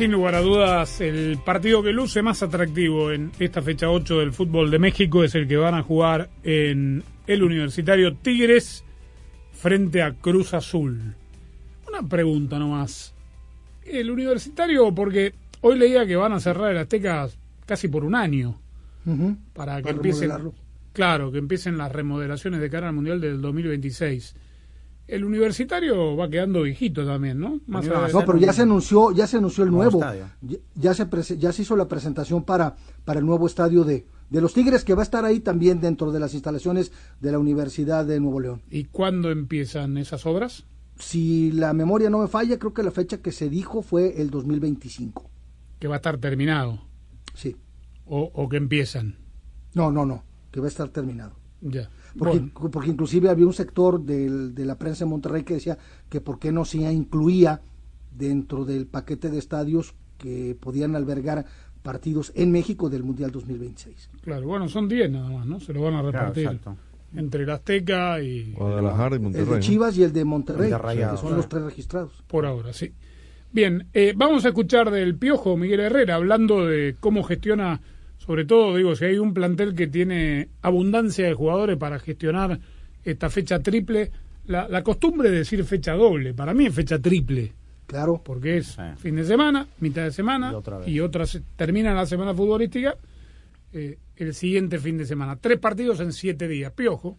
Sin lugar a dudas, el partido que luce más atractivo en esta fecha 8 del fútbol de México es el que van a jugar en el Universitario Tigres frente a Cruz Azul. Una pregunta nomás. El Universitario, porque hoy leía que van a cerrar el Azteca casi por un año para que Para empiecen, claro, que empiecen las remodelaciones de cara al Mundial del 2026. El Universitario va quedando viejito también, ¿no? Más allá- No, pero ya se anunció, ya se anunció el Nuevo. Ya, ya se prese- ya se hizo la presentación para, para el nuevo estadio de, de los Tigres, que va a estar ahí también dentro de las instalaciones de la Universidad de Nuevo León. ¿Y cuándo empiezan esas obras? Si la memoria no me falla, creo que la fecha que se dijo fue el 2025. Que va a estar terminado. Sí. O, o que empiezan. No, no, no, que va a estar terminado. Ya. Porque, Bueno, porque inclusive había un sector del- de la prensa en Monterrey que decía que por qué no se incluía dentro del paquete de estadios que podían albergar partidos en México del Mundial 2026. claro, bueno, son 10 nada más, ¿no? Se lo van a repartir exacto. entre el Azteca y... Guadalajara y El de ¿no? Chivas y el de Monterrey, El de Rayados, que son claro. los tres registrados. Por ahora, sí. Bien, eh, vamos a escuchar del Piojo Miguel Herrera hablando de cómo gestiona, sobre todo, digo, si hay un plantel que tiene abundancia de jugadores para gestionar esta fecha triple, la, la costumbre de decir fecha doble, para mí es fecha triple, Claro, porque es Sí. fin de semana, mitad de semana Y otra vez. y otra se- termina la semana futbolística eh, el siguiente fin de semana. Tres partidos en siete días. Piojo.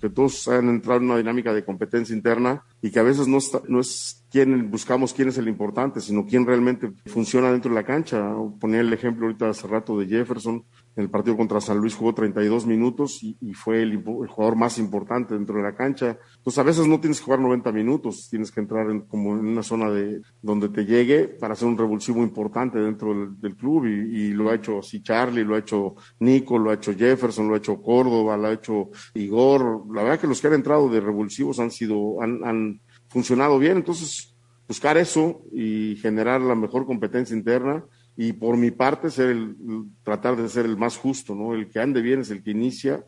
Que todos han entrado en una dinámica de competencia interna y que a veces no, está- no es quién buscamos quién es el importante, sino quién realmente funciona dentro de la cancha. Ponía el ejemplo ahorita hace rato de Jefferson, en el partido contra San Luis jugó 32 minutos y, fue el, jugador más importante dentro de la cancha. Entonces a veces no tienes que jugar 90 minutos, tienes que entrar en, como en una zona de donde te llegue para hacer un revulsivo importante dentro del, club y, lo ha hecho así Charlie, lo ha hecho Nico, lo ha hecho Jefferson, lo ha hecho Córdoba, lo ha hecho Igor. La verdad que los que han entrado de revulsivos han sido, han, han funcionado bien. Entonces, buscar eso y generar la mejor competencia interna y por mi parte ser el, tratar de ser el más justo, ¿no? El que ande bien es el que inicia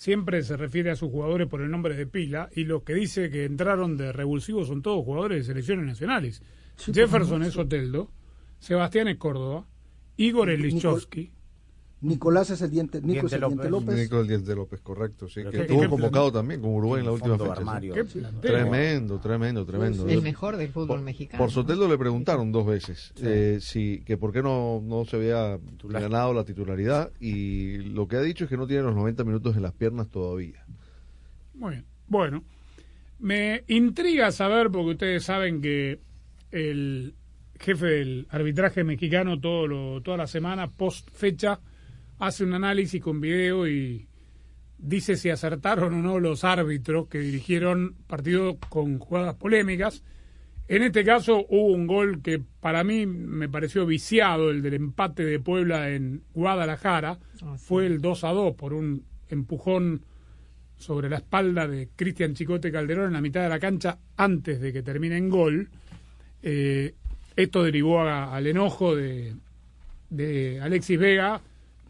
Siempre se refiere a sus jugadores por el nombre de pila y los que dice que entraron de revulsivos son todos jugadores de selecciones nacionales. Sí, Jefferson es Oteldo, Sebastián es Córdoba, Igor es Lichowski. Nicolás es el diente, Nico es el diente López. Nico el Diente López, correcto, sí, Pero que estuvo convocado también con Uruguay en la última fecha. sí. armario. Tremendo, tremendo, tremendo. El mejor del fútbol Por- mexicano. Por Soteldo le preguntaron dos veces eh, si que por qué no, no se había ganado la titularidad y lo que ha dicho es que no tiene los 90 minutos en las piernas todavía. Muy bien. Bueno, Me intriga saber, porque ustedes saben que el jefe del arbitraje mexicano todo lo, toda la semana, post fecha, hace un análisis con video y dice si acertaron o no los árbitros que dirigieron partidos con jugadas polémicas. En este caso hubo un gol que para mí me pareció viciado, el del empate de Puebla en Guadalajara. Ah, sí. Fue el 2 a 2 por un empujón sobre la espalda de Cristian Chicote Calderón en la mitad de la cancha antes de que termine en gol. Eh, esto derivó a- al enojo de, de Alexis Vega,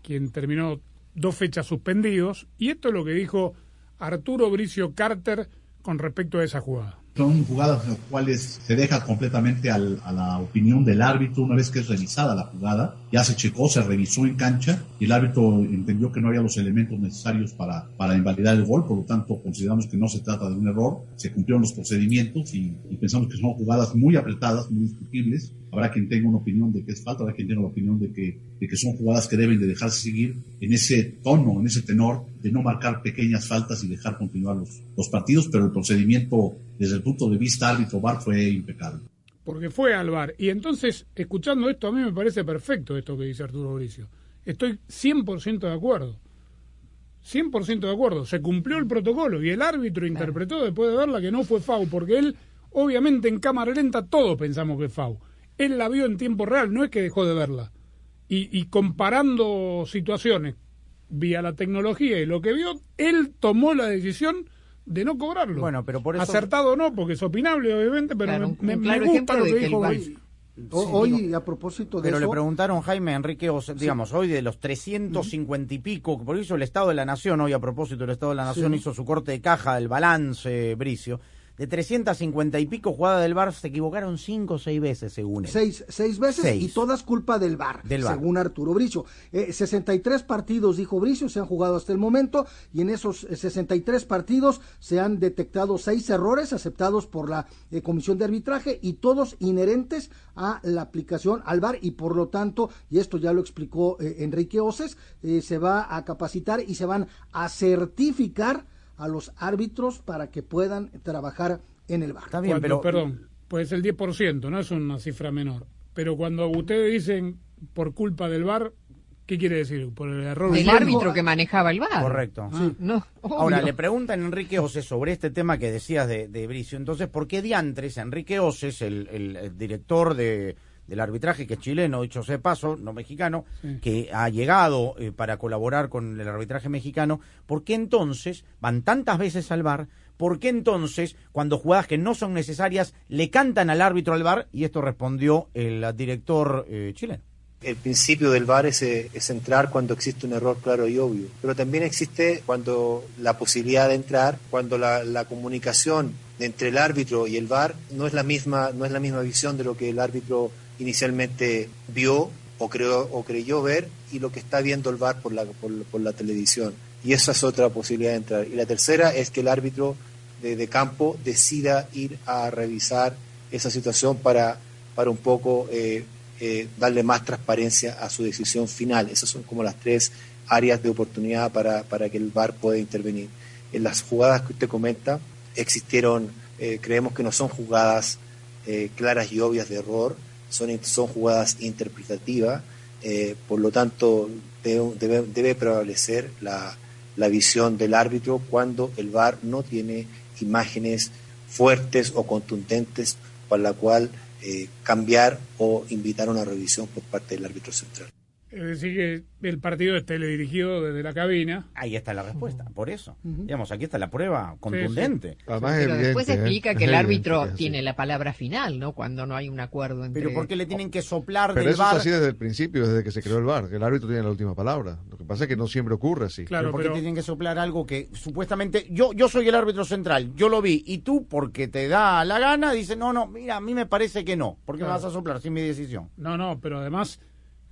quien terminó dos fechas suspendidos. Y esto es lo que dijo Arturo Bricio Carter con respecto a esa jugada. Son jugadas en las cuales se deja completamente al- a la opinión del árbitro una vez que es revisada la jugada. Ya se checó, se revisó en cancha y el árbitro entendió que no había los elementos necesarios para, para invalidar el gol. Por lo tanto, consideramos que no se trata de un error. Se cumplieron los procedimientos y, y pensamos que son jugadas muy apretadas, muy discutibles. Habrá quien tenga una opinión de que es falta, habrá quien tenga la opinión de que, de que son jugadas que deben de dejarse seguir en ese tono, en ese tenor de no marcar pequeñas faltas y dejar continuar los, los partidos, pero el procedimiento desde el punto de vista árbitro-VAR fue impecable. porque fue al bar. Y entonces, escuchando esto, a mí me parece perfecto esto que dice Arturo Bricio. Estoy 100% de acuerdo. 100% de acuerdo. Se cumplió el protocolo y el árbitro interpretó después de verla que no fue FAU, porque él, obviamente en cámara lenta, todos pensamos que es FAU. Él la vio en tiempo real, no es que dejó de verla. Y, y comparando situaciones vía la tecnología y lo que vio, él tomó la decisión de no cobrarlo. Bueno, pero por eso- Acertado o no, porque es opinable, obviamente, pero Claro, me, gusta lo que dijo hoy, a propósito de Pero eso, le preguntaron, Jaime Enrique, digamos, hoy de los 350 y pico, por eso el Estado de la Nación, hoy a propósito el Estado de la Nación Sí. hizo su corte de caja, el balance, Bricio, de 350 y pico jugadas del VAR se equivocaron cinco o seis veces, según él. Seis, seis veces Seis. y todas culpa del VAR, Del VAR. según Arturo Bricio. Eh, 63 partidos, dijo Bricio, se han jugado hasta el momento y en esos eh, 63 partidos se han detectado seis errores aceptados por la eh, Comisión de Arbitraje y todos inherentes a la aplicación al VAR y por lo tanto, y esto ya lo explicó eh, Enrique Oces, eh, se va a capacitar y se van a certificar a los árbitros para que puedan trabajar en el VAR. Cuando- Perdón, pues el 10%, no es una cifra menor. Pero cuando ustedes dicen por culpa del VAR, ¿qué quiere decir? ¿Por el error Del árbitro que manejaba el VAR. Correcto. Ah, no, Ahora, le preguntan a Enrique Oces sobre este tema que decías de, de Bricio. Entonces, ¿por qué diantres Enrique Oces, el, el- el director de, del arbitraje, que es chileno, dicho sea de paso, no mexicano, que ha llegado eh, para colaborar con el arbitraje mexicano, ¿por qué entonces van tantas veces al bar? ¿Por qué entonces, cuando jugadas que no son necesarias, le cantan al árbitro al bar? Y esto respondió el director eh, chileno. El principio del VAR es, eh, es entrar cuando existe un error claro y obvio, pero también existe cuando la posibilidad de entrar, cuando la, la comunicación entre el árbitro y el VAR no es la misma, no es la misma visión de lo que el árbitro inicialmente vio o creó o creyó ver y lo que está viendo el VAR por la, por, la televisión. Y esa es otra posibilidad de entrar. Y la tercera es que el árbitro de, de campo decida ir a revisar esa situación para, para un poco eh, eh, darle más transparencia a su decisión final. Esas son como las tres áreas de oportunidad para, para que el VAR pueda intervenir. En las jugadas que usted comenta, existieron, eh, creemos que no son jugadas eh, claras y obvias de error, son, son jugadas interpretativas, eh, por lo tanto debe, debe, prevalecer la, la visión del árbitro cuando el VAR no tiene imágenes fuertes o contundentes para la cual eh, cambiar o invitar a una revisión por parte del árbitro central. Es decir, que el partido es teledirigido desde la cabina. Ahí está la respuesta, por eso. Digamos, aquí está la prueba contundente. Pero después ¿eh? explica que el árbitro tiene la palabra final, ¿no? Cuando no hay un acuerdo entre... Pero ¿por qué le tienen que soplar Pero del eso es así desde el principio, desde que se creó el VAR, que el árbitro tiene la última palabra. Lo que pasa es que no siempre ocurre así. Pero ¿por qué tienen que soplar algo que supuestamente yo yo soy el árbitro central, yo lo vi y tú porque te da la gana dices, "No, no, mira, a mí me parece que no, ¿por qué me Claro. vas a soplar sin mi decisión?" No, no, pero además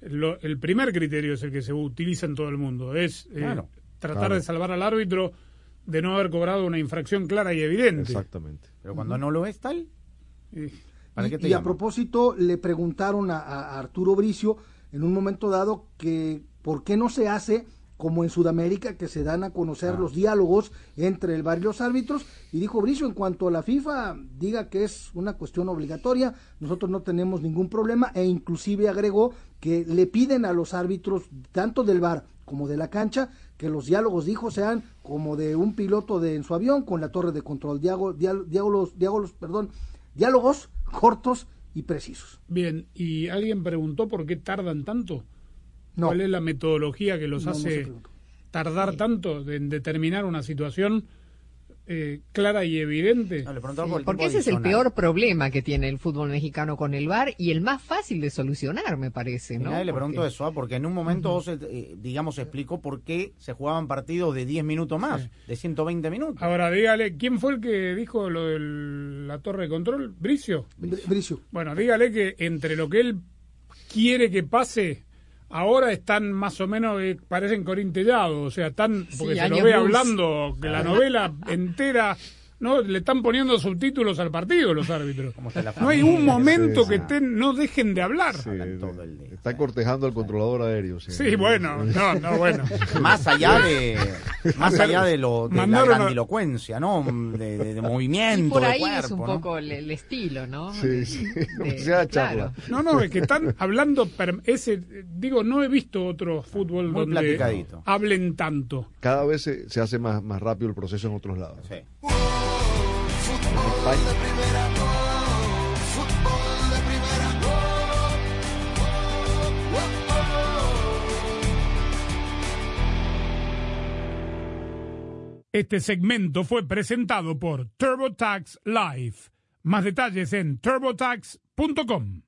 lo- el primer criterio es el que se utiliza en todo el mundo, es eh, Claro. tratar Claro. de salvar al árbitro de no haber cobrado una infracción clara y evidente. Exactamente. Pero cuando no lo es tal, ¿para qué Y, te y a propósito, le preguntaron a, a Arturo Bricio en un momento dado que por qué no se hace como en Sudamérica, que se dan a conocer los diálogos entre el bar y los árbitros. Y dijo Bricio, en cuanto a la FIFA diga que es una cuestión obligatoria, nosotros no tenemos ningún problema e inclusive agregó que le piden a los árbitros, tanto del bar como de la cancha, que los diálogos, dijo, sean como de un piloto de en su avión con la torre de control, diálogo- diál- diálogos, diálogos, perdón, diálogos cortos y precisos. Bien, ¿y alguien preguntó por qué tardan tanto? No. ¿Cuál es la metodología que los No, hace tardar tanto en determinar una situación eh, clara y evidente? Porque ese es el peor problema que tiene el fútbol mexicano con el VAR y el más fácil de solucionar, me parece, ¿no? Nadie le Porque- preguntó eso, ¿ah? porque en un momento, vos, eh, digamos, explicó por qué se jugaban partidos de 10 minutos más, de 120 minutos. Ahora, dígale, ¿quién fue el que dijo lo de la torre de control? ¿Bricio? Bricio. Bueno, dígale que entre lo que él quiere que pase, ahora están más o menos, eh, parecen corintellados, o sea, están, porque se lo ve hablando, que la novela <laughs> entera... No, le están poniendo subtítulos al partido los árbitros. No hay un momento Sí, que sí. estén, no dejen de hablar. Está cortejando al controlador aéreo. Sí, Sí, bueno, no, no, bueno. <laughs> Más allá de más allá de lo de la Mandaron a- grandilocuencia, ¿no? De, de- de Y movimiento, por de ahí cuerpo, es un ¿no? poco el, el estilo, ¿no? Sí, sí. De- <laughs> Sea claro. charla. No, no, es que están hablando, per- ese, digo, no he visto otro fútbol Muy donde platicadito. hablen tanto. Cada vez se, se hace más, más rápido el proceso en otros lados. Este segmento fue presentado por TurboTax Live. Más detalles en turbotax.com.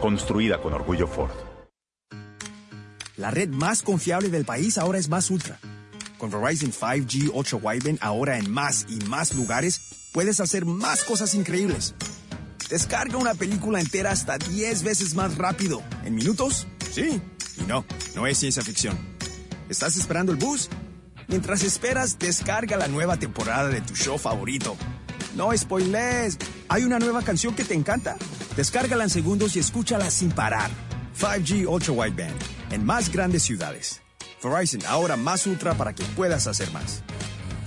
Construida con orgullo Ford. La red más confiable del país ahora es Más Ultra. Con Verizon 5G Ultra Wideband ahora en más y más lugares, puedes hacer más cosas increíbles. Descarga una película entera hasta 10 veces más rápido. ¿En minutos? Sí. Y no, no es ciencia ficción. ¿Estás esperando el bus? Mientras esperas, descarga la nueva temporada de tu show favorito. No spoilers. ¿Hay una nueva canción que te encanta? Descárgala en segundos y escúchala sin parar. 5G Ultra Wideband en más grandes ciudades. Verizon ahora más ultra para que puedas hacer más.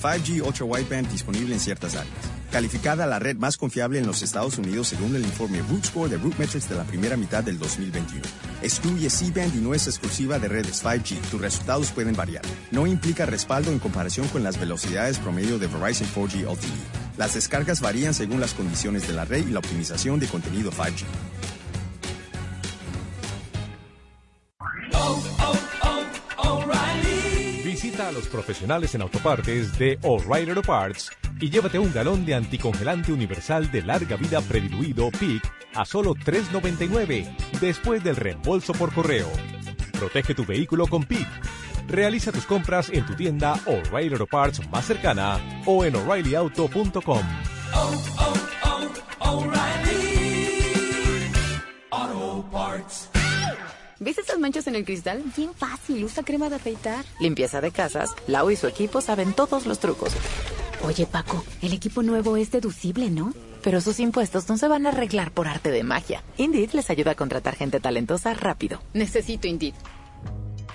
5G Ultra Wideband disponible en ciertas áreas. Calificada la red más confiable en los Estados Unidos según el informe Root Score de RootMetrics de la primera mitad del 2021. Excluye C-Band y no es exclusiva de redes 5G. Tus resultados pueden variar. No implica respaldo en comparación con las velocidades promedio de Verizon 4G LTE. Las descargas varían según las condiciones de la red y la optimización de contenido 5G. A los profesionales en autopartes de O'Reilly Auto Parts y llévate un galón de anticongelante universal de larga vida prediluido PIC a solo $3.99 después del reembolso por correo. Protege tu vehículo con PIC. Realiza tus compras en tu tienda O'Reilly Auto Parts más cercana o en o'ReillyAuto.com. Auto Parts. ¿Ves esas manchas en el cristal? Bien fácil, usa crema de afeitar. Limpieza de casas, Lau y su equipo saben todos los trucos. Oye, Paco, el equipo nuevo es deducible, ¿no? Pero sus impuestos no se van a arreglar por arte de magia. Indeed les ayuda a contratar gente talentosa rápido. Necesito Indeed.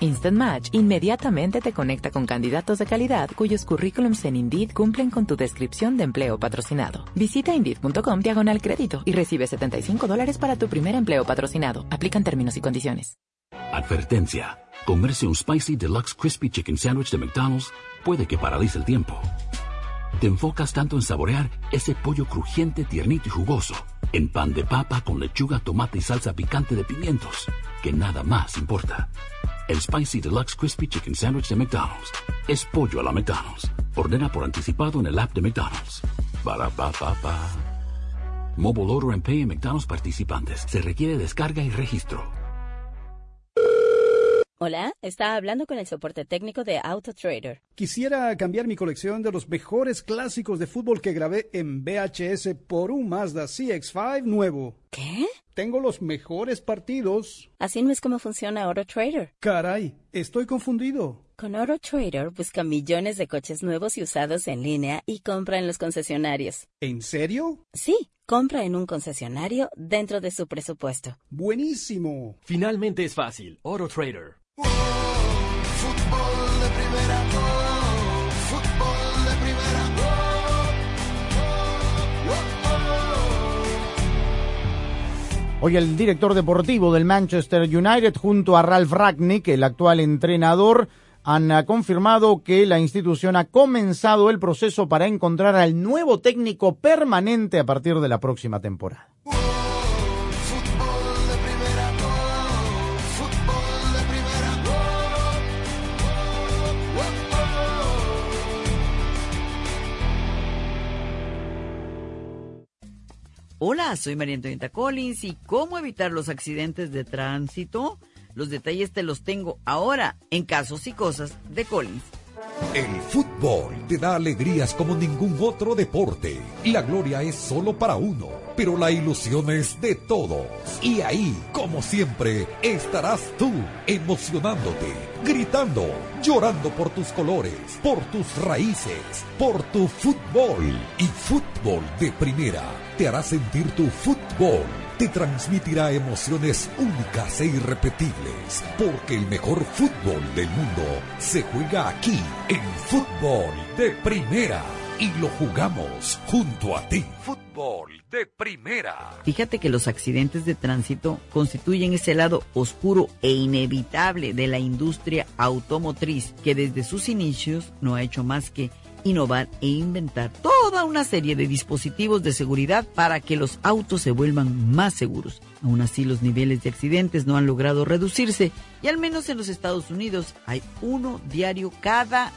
Instant Match inmediatamente te conecta con candidatos de calidad cuyos currículums en Indeed cumplen con tu descripción de empleo patrocinado. Visita Indeed.com diagonal crédito y recibe 75 dólares para tu primer empleo patrocinado. Aplican términos y condiciones. Advertencia. Comerse un Spicy Deluxe Crispy Chicken Sandwich de McDonald's puede que paralice el tiempo. Te enfocas tanto en saborear ese pollo crujiente, tiernito y jugoso, en pan de papa con lechuga, tomate y salsa picante de pimientos, que nada más importa. El Spicy Deluxe Crispy Chicken Sandwich de McDonald's es pollo a la McDonald's. Ordena por anticipado en el app de McDonald's. Para pa pa pa. Mobile Order and Pay en McDonald's participantes. Se requiere descarga y registro. Hola, está hablando con el soporte técnico de AutoTrader. Quisiera cambiar mi colección de los mejores clásicos de fútbol que grabé en VHS por un Mazda CX5 nuevo. ¿Qué? Tengo los mejores partidos. Así no es como funciona AutoTrader. Caray, estoy confundido. Con AutoTrader busca millones de coches nuevos y usados en línea y compra en los concesionarios. ¿En serio? Sí, compra en un concesionario dentro de su presupuesto. Buenísimo. Finalmente es fácil. AutoTrader. Hoy el director deportivo del Manchester United junto a Ralph Ragnick, el actual entrenador, han ah, confirmado que la institución ha comenzado el proceso para encontrar al nuevo técnico permanente a partir de la próxima temporada. Hola, soy María Antonieta Collins y cómo evitar los accidentes de tránsito. Los detalles te los tengo ahora en Casos y Cosas de Collins. El fútbol te da alegrías como ningún otro deporte. La gloria es solo para uno, pero la ilusión es de todos. Y ahí, como siempre, estarás tú, emocionándote, gritando, llorando por tus colores, por tus raíces, por tu fútbol. Y fútbol de primera te hará sentir tu fútbol te transmitirá emociones únicas e irrepetibles, porque el mejor fútbol del mundo se juega aquí, en fútbol de primera, y lo jugamos junto a ti. Fútbol de primera. Fíjate que los accidentes de tránsito constituyen ese lado oscuro e inevitable de la industria automotriz que desde sus inicios no ha hecho más que innovar e inventar toda una serie de dispositivos de seguridad para que los autos se vuelvan más seguros. Aún así, los niveles de accidentes no han logrado reducirse y al menos en los Estados Unidos hay uno diario cada,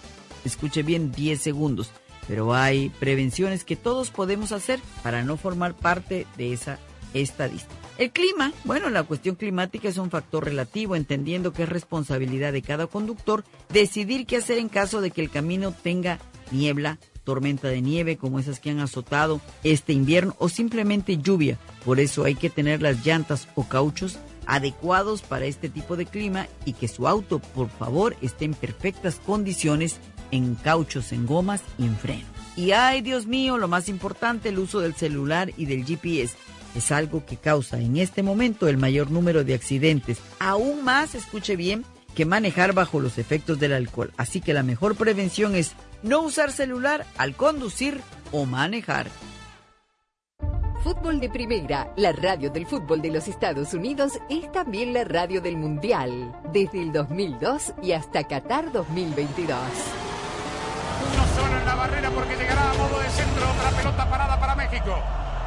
escuche bien, 10 segundos. Pero hay prevenciones que todos podemos hacer para no formar parte de esa estadística. El clima, bueno, la cuestión climática es un factor relativo, entendiendo que es responsabilidad de cada conductor decidir qué hacer en caso de que el camino tenga niebla, tormenta de nieve como esas que han azotado este invierno o simplemente lluvia. Por eso hay que tener las llantas o cauchos adecuados para este tipo de clima y que su auto, por favor, esté en perfectas condiciones en cauchos, en gomas y en freno. Y ay, Dios mío, lo más importante, el uso del celular y del GPS. Es algo que causa en este momento el mayor número de accidentes. Aún más, escuche bien, que manejar bajo los efectos del alcohol. Así que la mejor prevención es no usar celular al conducir o manejar. Fútbol de Primera, la radio del fútbol de los Estados Unidos, es también la radio del Mundial, desde el 2002 y hasta Qatar 2022. Uno solo en la barrera porque llegará a modo de centro. Otra pelota parada para México.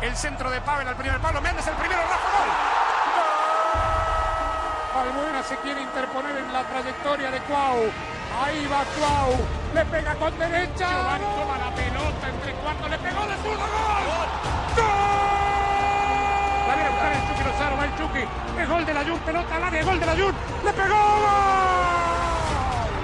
El centro de Pavel al primer palo. Méndez el primero. Rafa gol. Albuena se quiere interponer en la trayectoria de Cuau. Ahí va Cuau. Le pega con derecha. Giovanni toma la pelota entre cuartos. Le pegó de zurda. ¡Gol! ¡Gol! La viene a buscar el Chucky Lozano. Va el Chucky. Es gol de la Jun. Pelota al área. Gol de la Jun. Le pegó. ¡Gol!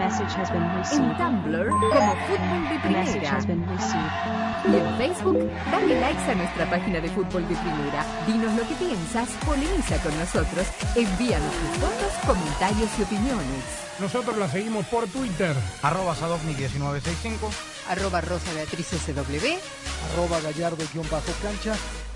En Tumblr, como Fútbol de Primera. Y en Facebook, dale likes a nuestra página de Fútbol de Primera. Dinos lo que piensas, polemiza con nosotros, envíanos tus fotos, comentarios y opiniones. Nosotros la seguimos por Twitter. Arroba Sadovnik1965. Arroba Rosa Beatriz SW. Arroba Gallardo-cancha.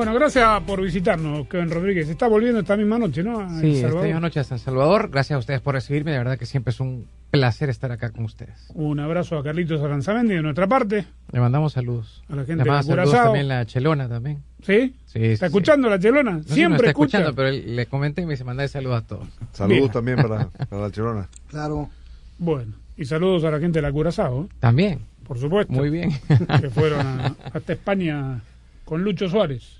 Bueno, gracias por visitarnos, Kevin Rodríguez. Está volviendo esta misma noche, ¿no? A Sí, esta noche a San Salvador. Gracias a ustedes por recibirme. De verdad que siempre es un placer estar acá con ustedes. Un abrazo a Carlitos Aranzamendi de nuestra parte. Le mandamos saludos. A la gente Le de mandamos saludos Curazao. también la Chelona también. ¿Sí? Sí, ¿Está sí, escuchando la chelona? No Siempre nos está escucha. escuchando, pero le comenté y me dice mandar saludos a todos. Saludos Bien. también para, <laughs> para la Chirona. Claro. Bueno, y saludos a la gente de la Curazao. ¿eh? También. Por supuesto. Muy bien. que fueron a- hasta España con Lucho Suárez.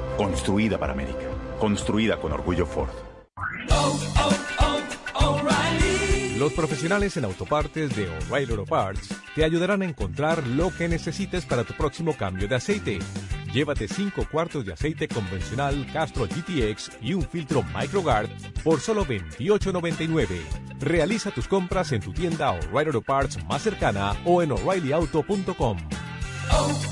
Construida para América. Construida con orgullo Ford. Los profesionales en autopartes de O'Reilly Auto Parts te ayudarán a encontrar lo que necesites para tu próximo cambio de aceite. Llévate 5 cuartos de aceite convencional Castro GTX y un filtro MicroGuard por solo $28.99. Realiza tus compras en tu tienda O'Reilly Auto Parts más cercana o en o'ReillyAuto.com. Auto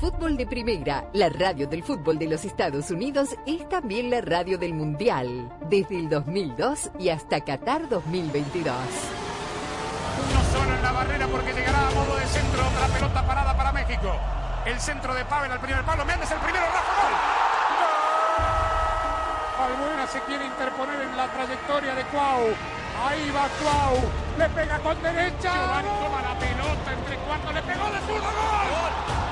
Fútbol de Primera, la radio del fútbol de los Estados Unidos, es también la radio del Mundial, desde el 2002 y hasta Qatar 2022. Uno solo en la barrera porque llegará a modo de centro. Otra pelota parada para México. El centro de Pavel al primer palo. Méndez el primero. Rafa gol. ¡Gol! Albuena se quiere interponer en la trayectoria de Cuau. Ahí va Cuau. Le pega con derecha. Giovanni toma la pelota entre cuartos. Le pegó de zurda. ¡Gol! ¡Gol!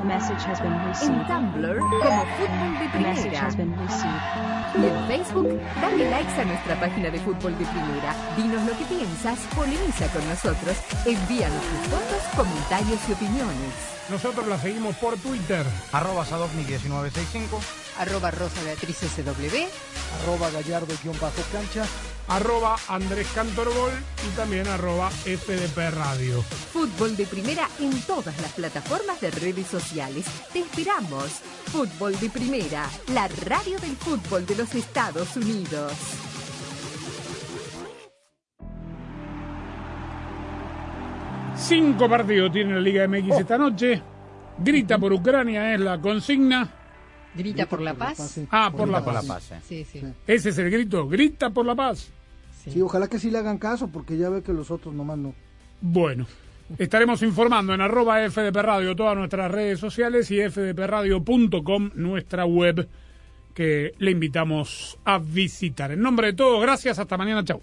En Tumblr, como Fútbol de Primera. Y en Facebook, dale likes a nuestra página de Fútbol de Primera. Dinos lo que piensas, polemiza con nosotros, envíanos tus fotos, comentarios y opiniones. Nosotros la seguimos por Twitter. Arroba Sadovnik1965. Arroba Rosa Beatriz SW. Arroba Gallardo-cancha. Arroba Andrés Cantorbol y también arroba FDP Radio. Fútbol de Primera en todas las plataformas de redes sociales. Te esperamos. Fútbol de Primera, la radio del fútbol de los Estados Unidos. Cinco partidos tiene la Liga MX esta noche. Grita por Ucrania es la consigna. Grita por la paz. Ah, por la Por la paz. paz, eh. Sí, sí. Ese es el grito. Grita por la paz. Sí, ojalá que sí le hagan caso, porque ya ve que los otros nomás no. Bueno, estaremos informando en arroba FDP Radio todas nuestras redes sociales y fdpradio.com, nuestra web, que le invitamos a visitar. En nombre de todos, gracias. Hasta mañana. Chau.